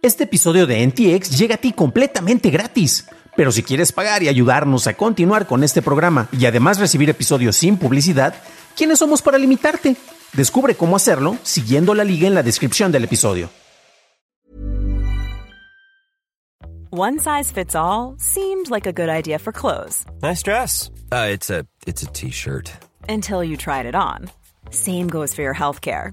Este episodio de NTX llega a ti completamente gratis. Pero si quieres pagar y ayudarnos a continuar con este programa y además recibir episodios sin publicidad, ¿quiénes somos para limitarte? Descubre cómo hacerlo siguiendo la liga en la descripción del episodio. One size fits all seemed like a good idea for clothes. Nice dress. Uh, it's a it's a t-shirt. Until you tried it on. Same goes for your healthcare.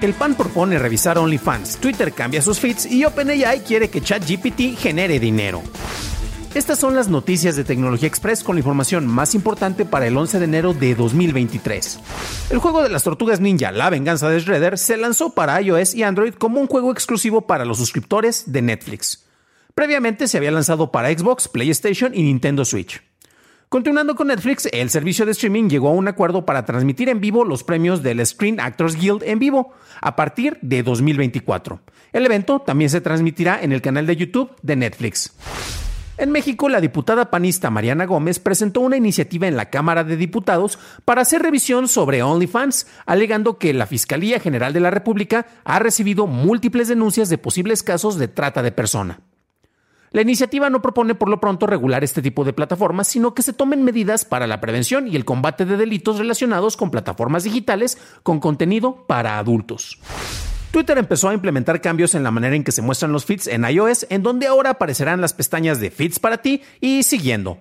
El PAN propone revisar OnlyFans, Twitter cambia sus feeds y OpenAI quiere que ChatGPT genere dinero. Estas son las noticias de Tecnología Express con la información más importante para el 11 de enero de 2023. El juego de las tortugas ninja, La venganza de Shredder, se lanzó para iOS y Android como un juego exclusivo para los suscriptores de Netflix. Previamente se había lanzado para Xbox, PlayStation y Nintendo Switch. Continuando con Netflix, el servicio de streaming llegó a un acuerdo para transmitir en vivo los premios del Screen Actors Guild en vivo a partir de 2024. El evento también se transmitirá en el canal de YouTube de Netflix. En México, la diputada panista Mariana Gómez presentó una iniciativa en la Cámara de Diputados para hacer revisión sobre OnlyFans, alegando que la Fiscalía General de la República ha recibido múltiples denuncias de posibles casos de trata de persona. La iniciativa no propone por lo pronto regular este tipo de plataformas, sino que se tomen medidas para la prevención y el combate de delitos relacionados con plataformas digitales con contenido para adultos. Twitter empezó a implementar cambios en la manera en que se muestran los feeds en iOS, en donde ahora aparecerán las pestañas de feeds para ti y siguiendo.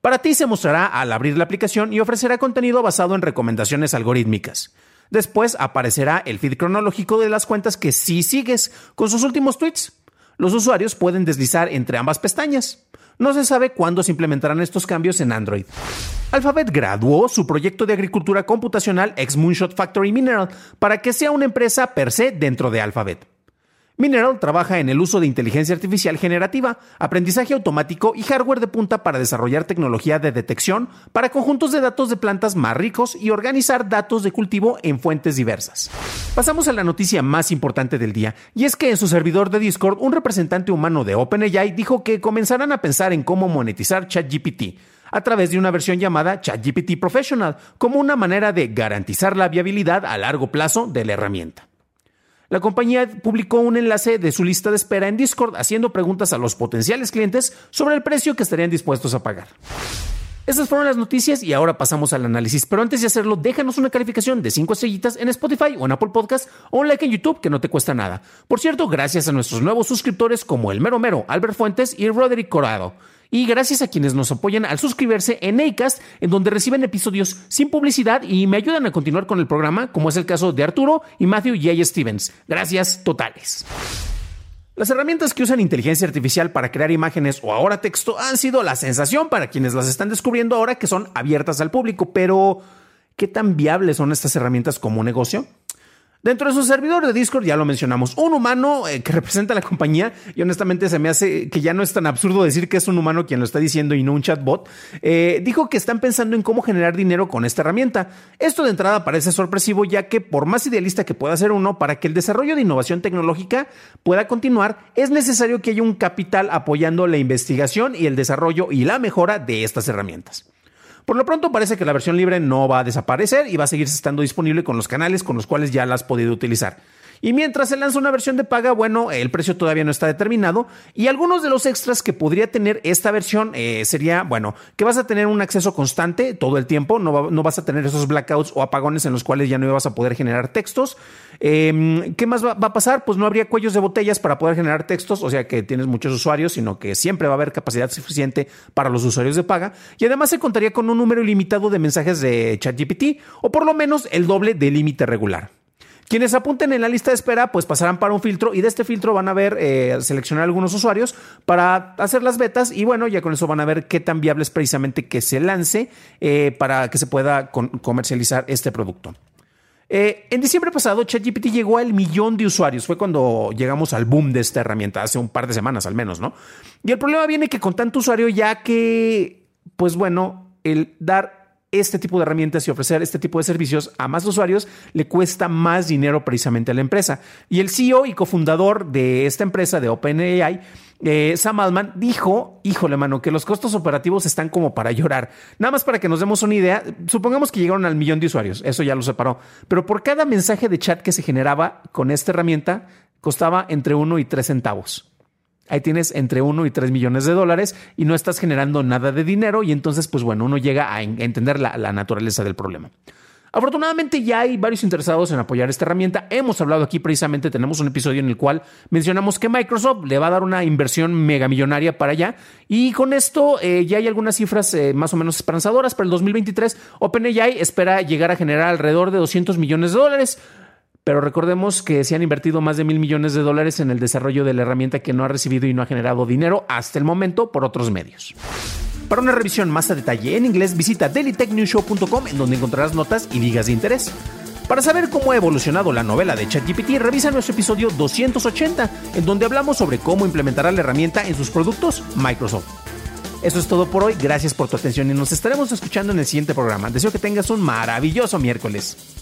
Para ti se mostrará al abrir la aplicación y ofrecerá contenido basado en recomendaciones algorítmicas. Después aparecerá el feed cronológico de las cuentas que sí sigues, con sus últimos tweets los usuarios pueden deslizar entre ambas pestañas. No se sabe cuándo se implementarán estos cambios en Android. Alphabet graduó su proyecto de agricultura computacional ex Moonshot Factory Mineral para que sea una empresa per se dentro de Alphabet. Mineral trabaja en el uso de inteligencia artificial generativa, aprendizaje automático y hardware de punta para desarrollar tecnología de detección para conjuntos de datos de plantas más ricos y organizar datos de cultivo en fuentes diversas. Pasamos a la noticia más importante del día, y es que en su servidor de Discord un representante humano de OpenAI dijo que comenzarán a pensar en cómo monetizar ChatGPT a través de una versión llamada ChatGPT Professional, como una manera de garantizar la viabilidad a largo plazo de la herramienta. La compañía publicó un enlace de su lista de espera en Discord haciendo preguntas a los potenciales clientes sobre el precio que estarían dispuestos a pagar. Estas fueron las noticias y ahora pasamos al análisis. Pero antes de hacerlo, déjanos una calificación de 5 estrellitas en Spotify o en Apple Podcast o un like en YouTube que no te cuesta nada. Por cierto, gracias a nuestros nuevos suscriptores como el Mero Mero, Albert Fuentes y Roderick Corado. Y gracias a quienes nos apoyan al suscribirse en Acast, en donde reciben episodios sin publicidad y me ayudan a continuar con el programa, como es el caso de Arturo y Matthew J. Stevens. Gracias totales. Las herramientas que usan inteligencia artificial para crear imágenes o ahora texto han sido la sensación para quienes las están descubriendo ahora que son abiertas al público, pero ¿qué tan viables son estas herramientas como negocio? Dentro de su servidor de Discord, ya lo mencionamos, un humano eh, que representa a la compañía, y honestamente se me hace que ya no es tan absurdo decir que es un humano quien lo está diciendo y no un chatbot, eh, dijo que están pensando en cómo generar dinero con esta herramienta. Esto de entrada parece sorpresivo, ya que por más idealista que pueda ser uno, para que el desarrollo de innovación tecnológica pueda continuar, es necesario que haya un capital apoyando la investigación y el desarrollo y la mejora de estas herramientas. Por lo pronto parece que la versión libre no va a desaparecer y va a seguir estando disponible con los canales con los cuales ya la has podido utilizar. Y mientras se lanza una versión de paga, bueno, el precio todavía no está determinado. Y algunos de los extras que podría tener esta versión eh, sería, bueno, que vas a tener un acceso constante todo el tiempo, no, vas a tener esos blackouts o apagones en los cuales ya no vas a poder generar textos. Em, ¿Qué más va, va, a pasar? Pues no habría cuellos de botellas para poder generar textos, o sea que tienes muchos usuarios, sino que siempre va a haber capacidad suficiente para los usuarios de paga. Y además se contaría con un número ilimitado de mensajes de ChatGPT, o por lo menos el doble del límite regular. Quienes apunten en la lista de espera, pues pasarán para un filtro y de este filtro van a ver, eh, seleccionar algunos usuarios para hacer las betas y bueno, ya con eso van a ver qué tan viable es precisamente que se lance eh, para que se pueda comercializar este producto. Eh, en diciembre pasado, ChatGPT llegó al millón de usuarios. Fue cuando llegamos al boom de esta herramienta, hace un par de semanas al menos, ¿no? Y el problema viene que con tanto usuario, ya que pues bueno, el dar este tipo de herramientas y ofrecer este tipo de servicios a más usuarios le cuesta más dinero precisamente a la empresa. Y el CEO y cofundador de esta empresa de OpenAI, eh, Sam Altman, dijo, híjole mano, que los costos operativos están como para llorar. Nada más para que nos demos una idea, supongamos que llegaron al millón de usuarios, eso ya lo separó, pero por cada mensaje de chat que se generaba con esta herramienta, costaba entre 1 y 3 centavos. Ahí tienes entre 1 y 3 millones de dólares y no estás generando nada de dinero y entonces, pues bueno, uno llega a entender la, naturaleza del problema. Afortunadamente ya hay varios interesados en apoyar esta herramienta. Hemos hablado aquí precisamente, tenemos un episodio en el cual mencionamos que Microsoft le va a dar una inversión megamillonaria para allá y con esto eh, ya hay algunas cifras eh, más o menos esperanzadoras. Para el 2023, OpenAI espera llegar a generar alrededor de 200 millones de dólares. Pero recordemos que se han invertido más de mil millones de dólares en el desarrollo de la herramienta que no ha recibido y no ha generado dinero hasta el momento por otros medios. Para una revisión más a detalle en inglés, visita dailytechnewshow.com en donde encontrarás notas y ligas de interés. Para saber cómo ha evolucionado la novela de ChatGPT, revisa nuestro episodio 280, en donde hablamos sobre cómo implementará la herramienta en sus productos Microsoft. Eso es todo por hoy, gracias por tu atención y nos estaremos escuchando en el siguiente programa. Deseo que tengas un maravilloso miércoles.